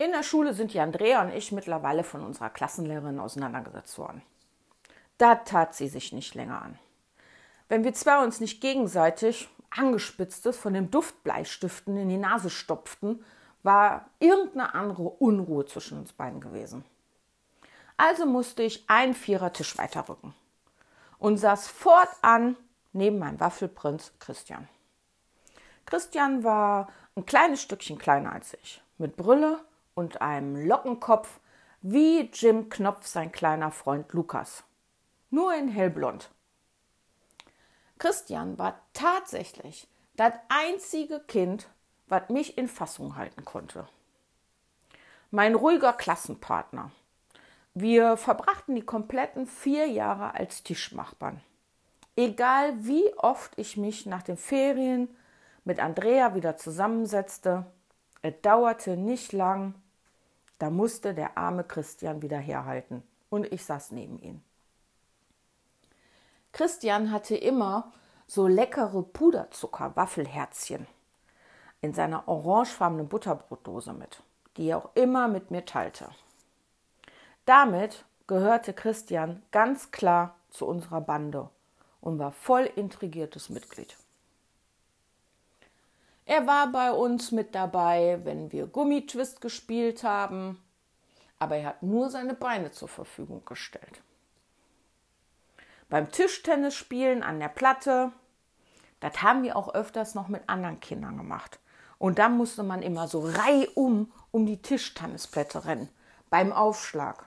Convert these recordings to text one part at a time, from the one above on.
In der Schule sind die Andrea und ich mittlerweile von unserer Klassenlehrerin auseinandergesetzt worden. Da tat sie sich nicht länger an. Wenn wir zwei uns nicht gegenseitig angespitztes von dem Duftbleistiften in die Nase stopften, war irgendeine andere Unruhe zwischen uns beiden gewesen. Also musste ich einen Vierertisch weiterrücken und saß fortan neben meinem Waffelprinz Christian. Christian war ein kleines Stückchen kleiner als ich, mit Brille und einem Lockenkopf wie Jim Knopf sein kleiner Freund Lukas. Nur in hellblond. Christian war tatsächlich das einzige Kind, was mich in Fassung halten konnte. Mein ruhiger Klassenpartner. Wir verbrachten die kompletten vier Jahre als Tischmachbarn. Egal wie oft ich mich nach den Ferien mit Andrea wieder zusammensetzte, es dauerte nicht lang, da musste der arme Christian wieder herhalten und ich saß neben ihm. Christian hatte immer so leckere Puderzucker-Waffelherzchen in seiner orangefarbenen Butterbrotdose mit, die er auch immer mit mir teilte. Damit gehörte Christian ganz klar zu unserer Bande und war voll intrigiertes Mitglied. Er war bei uns mit dabei, wenn wir Gummitwist gespielt haben, aber er hat nur seine Beine zur Verfügung gestellt. Beim Tischtennisspielen an der Platte, das haben wir auch öfters noch mit anderen Kindern gemacht. Und dann musste man immer so reihum um die Tischtennisplätte rennen, beim Aufschlag.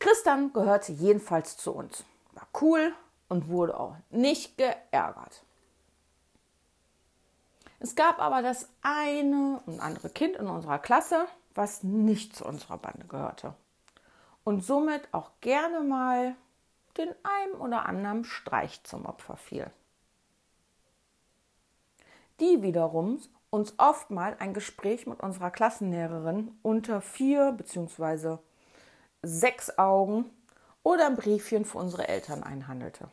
Christian gehörte jedenfalls zu uns, war cool und wurde auch nicht geärgert. Es gab aber das eine und andere Kind in unserer Klasse, was nicht zu unserer Bande gehörte und somit auch gerne mal den einen oder anderen Streich zum Opfer fiel. Die wiederum uns oft mal ein Gespräch mit unserer Klassenlehrerin unter vier bzw. sechs Augen oder ein Briefchen für unsere Eltern einhandelte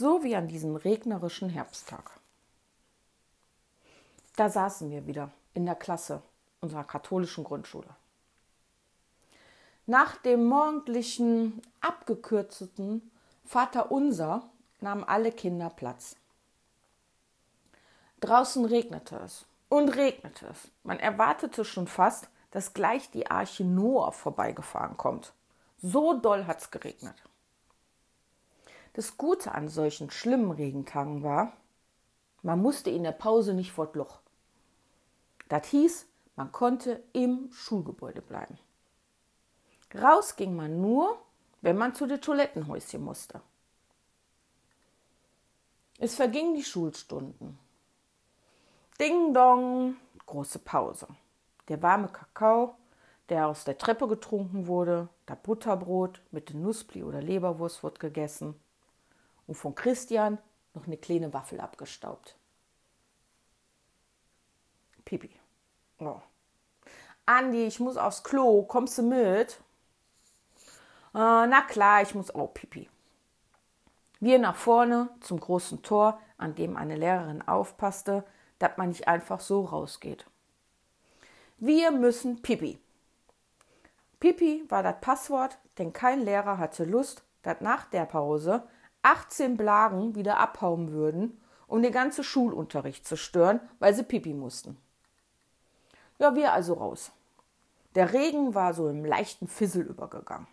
so wie an diesem regnerischen Herbsttag. Da saßen wir wieder in der Klasse unserer katholischen Grundschule. Nach dem morgendlichen, abgekürzten Vater Unser nahmen alle Kinder Platz. Draußen regnete es und regnete es. Man erwartete schon fast, dass gleich die Arche Noah vorbeigefahren kommt. So doll hat's geregnet. Das Gute an solchen schlimmen Regentagen war, man musste in der Pause nicht vor Loch. Das hieß, man konnte im Schulgebäude bleiben. Raus ging man nur, wenn man zu den Toilettenhäuschen musste. Es vergingen die Schulstunden. Ding dong, große Pause. Der warme Kakao, der aus der Treppe getrunken wurde, das Butterbrot mit dem Nussbli oder Leberwurst wird gegessen und von Christian noch eine kleine Waffel abgestaubt. Pipi. Oh. Andi, ich muss aufs Klo. Kommst du mit? Äh, na klar, ich muss auch Pipi. Wir nach vorne zum großen Tor, an dem eine Lehrerin aufpasste, dass man nicht einfach so rausgeht. Wir müssen Pipi. Pipi war das Passwort, denn kein Lehrer hatte Lust, dass nach der Pause 18 Blagen wieder abhauen würden, um den ganzen Schulunterricht zu stören, weil sie pipi mussten. Ja, wir also raus. Der Regen war so im leichten Fissel übergegangen.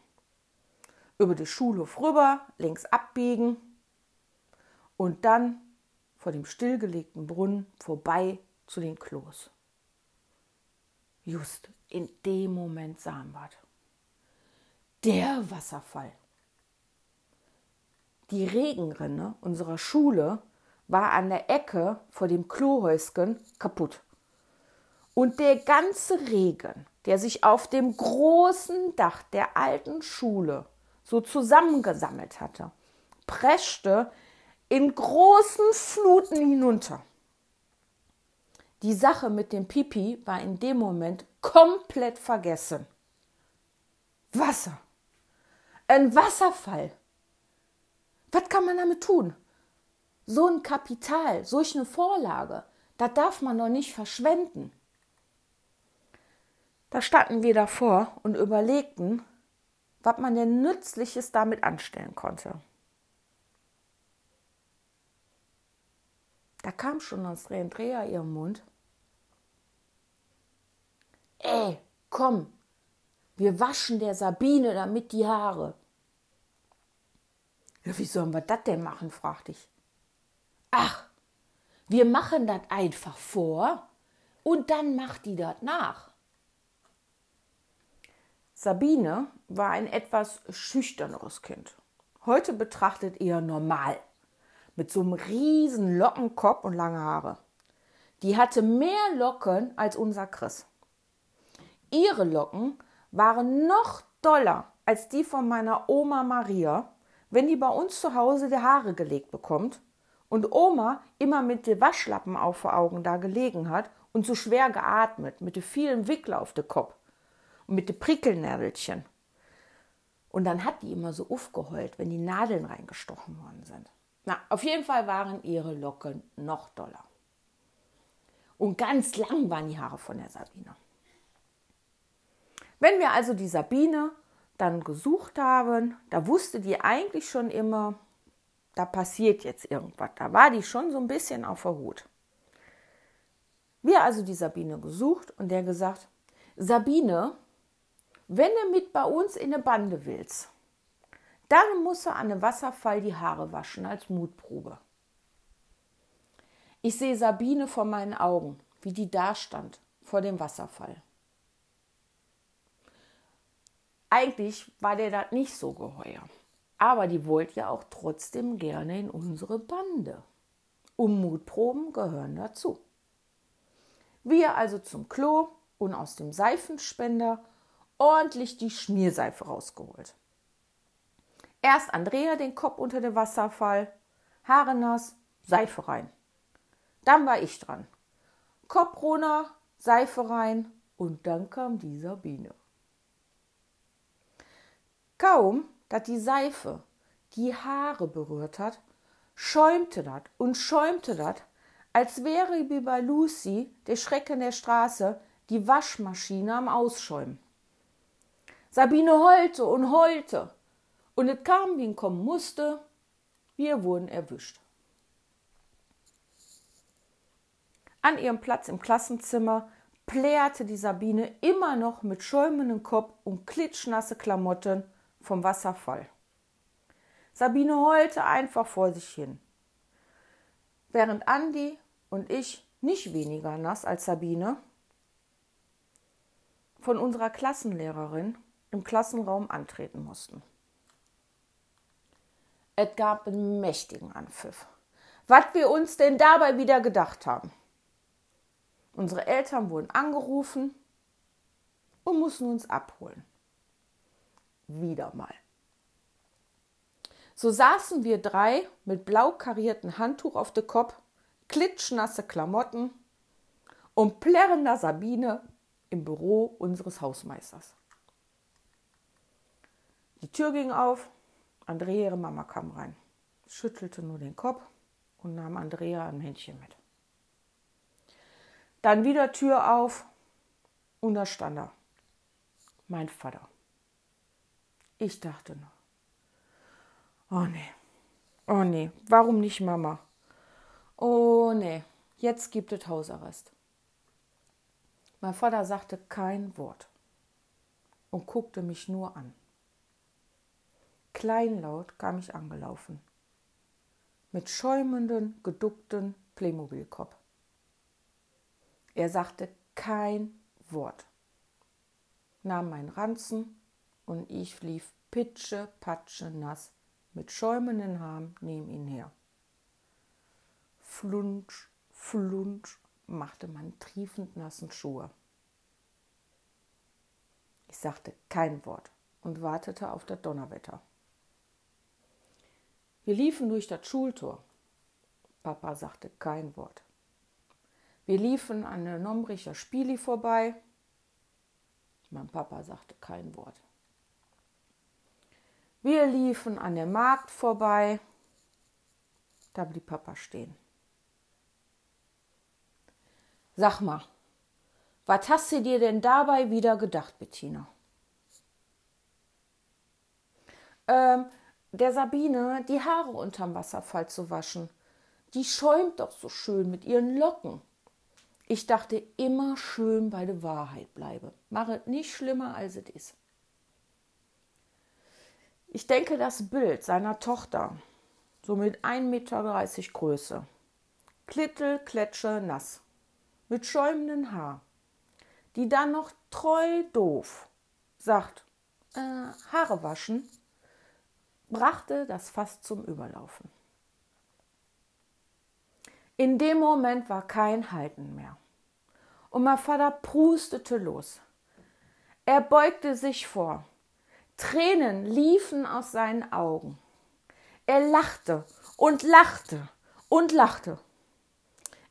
Über den Schulhof rüber, links abbiegen und dann vor dem stillgelegten Brunnen vorbei zu den Klos. Just in dem Moment sahen wir der Wasserfall. Die Regenrinne unserer Schule war an der Ecke vor dem Klohäusken kaputt. Und der ganze Regen, der sich auf dem großen Dach der alten Schule so zusammengesammelt hatte, preschte in großen Fluten hinunter. Die Sache mit dem Pipi war in dem Moment komplett vergessen. Wasser. Ein Wasserfall. Was kann man damit tun? So ein Kapital, solch eine Vorlage, Das darf man doch nicht verschwenden. Da standen wir davor und überlegten, was man denn Nützliches damit anstellen konnte. Da kam schon aus Andrea ihrem Mund. Ey, komm, wir waschen der Sabine damit die Haare. Ja, wie sollen wir das denn machen? fragte ich. Ach, wir machen das einfach vor und dann macht die das nach. Sabine war ein etwas schüchterneres Kind. Heute betrachtet eher normal. Mit so einem riesen Lockenkopf und lange Haare. Die hatte mehr Locken als unser Chris. Ihre Locken waren noch doller als die von meiner Oma Maria, wenn die bei uns zu Hause die Haare gelegt bekommt und Oma immer mit den Waschlappen auf vor Augen da gelegen hat und so schwer geatmet mit den vielen Wickler auf den Kopf und mit den Prickelnädelchen. Und dann hat die immer so aufgeheult, wenn die Nadeln reingestochen worden sind. Na, auf jeden Fall waren ihre Locken noch doller. Und ganz lang waren die Haare von der Sabine. Wenn wir also die Sabine dann gesucht haben, da wusste die eigentlich schon immer, da passiert jetzt irgendwas. Da war die schon so ein bisschen auf der Hut. Wir also die Sabine gesucht und der gesagt, Sabine, wenn du mit bei uns in eine Bande willst, dann musst du an einem Wasserfall die Haare waschen als Mutprobe. Ich sehe Sabine vor meinen Augen, wie die da stand vor dem Wasserfall. Eigentlich war der das nicht so geheuer, aber die wollte ja auch trotzdem gerne in unsere Bande. Und Mutproben gehören dazu. Wir also zum Klo und aus dem Seifenspender ordentlich die Schmierseife rausgeholt. Erst Andrea den Kopf unter den Wasserfall, Haare nass, Seife rein. Dann war ich dran. Kopf runter, Seife rein und dann kam die Sabine. Kaum, dass die Seife die Haare berührt hat, schäumte das und schäumte das, als wäre wie bei Lucy, der Schrecken der Straße, die Waschmaschine am Ausschäumen. Sabine heulte und heulte. Und es kam, wie es kommen musste. Wir wurden erwischt. An ihrem Platz im Klassenzimmer plärrte die Sabine immer noch mit schäumendem Kopf und klitschnasse Klamotten vom Wasserfall. Sabine heulte einfach vor sich hin. Während Andi und ich nicht weniger nass als Sabine von unserer Klassenlehrerin im Klassenraum antreten mussten. Es gab einen mächtigen Anpfiff. Was wir uns denn dabei wieder gedacht haben. Unsere Eltern wurden angerufen und mussten uns abholen. Wieder mal. So saßen wir drei mit blau karierten Handtuch auf dem Kopf, klitschnasse Klamotten und plärrender Sabine im Büro unseres Hausmeisters. Die Tür ging auf, Andrea, ihre Mama, kam rein, schüttelte nur den Kopf und nahm Andrea ein Händchen mit. Dann wieder Tür auf und da stand er, mein Vater. Ich dachte nur, oh nee, oh nee, warum nicht Mama? Oh nee, jetzt gibt es Hausarrest. Mein Vater sagte kein Wort und guckte mich nur an. Kleinlaut kam ich angelaufen. Mit schäumenden, geduckten Playmobil-Kopf. Er sagte kein Wort, nahm meinen Ranzen und ich lief pitsche, patsche nass mit schäumenden Haaren neben ihn her. Flunsch, flunsch machte man triefend nassen Schuhe. Ich sagte kein Wort und wartete auf das Donnerwetter. Wir liefen durch das Schultor. Papa sagte kein Wort. Wir liefen an der Nombricher Spieli vorbei. Mein Papa sagte kein Wort. Wir liefen an der Markt vorbei. Da blieb Papa stehen. Sag mal, was hast du dir denn dabei wieder gedacht, Bettina? Ähm, der Sabine die Haare unterm Wasserfall zu waschen. Die schäumt doch so schön mit ihren Locken. Ich dachte immer schön bei der Wahrheit bleibe. Mache nicht schlimmer, als es ist. Ich denke, das Bild seiner Tochter, so mit 1,30 Meter Größe, klittel, kletsche, nass, mit schäumenden Haar, die dann noch treu doof sagt, äh, Haare waschen, brachte das fast zum Überlaufen. In dem Moment war kein Halten mehr. Und mein Vater prustete los. Er beugte sich vor. Tränen liefen aus seinen Augen. Er lachte und lachte und lachte.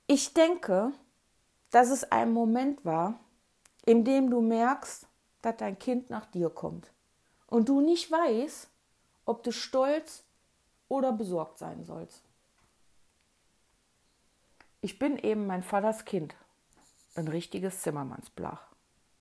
Ich denke, dass es ein Moment war, in dem du merkst, dass dein Kind nach dir kommt und du nicht weißt, ob du stolz oder besorgt sein sollst. Ich bin eben mein Vaters Kind, ein richtiges Zimmermannsblach.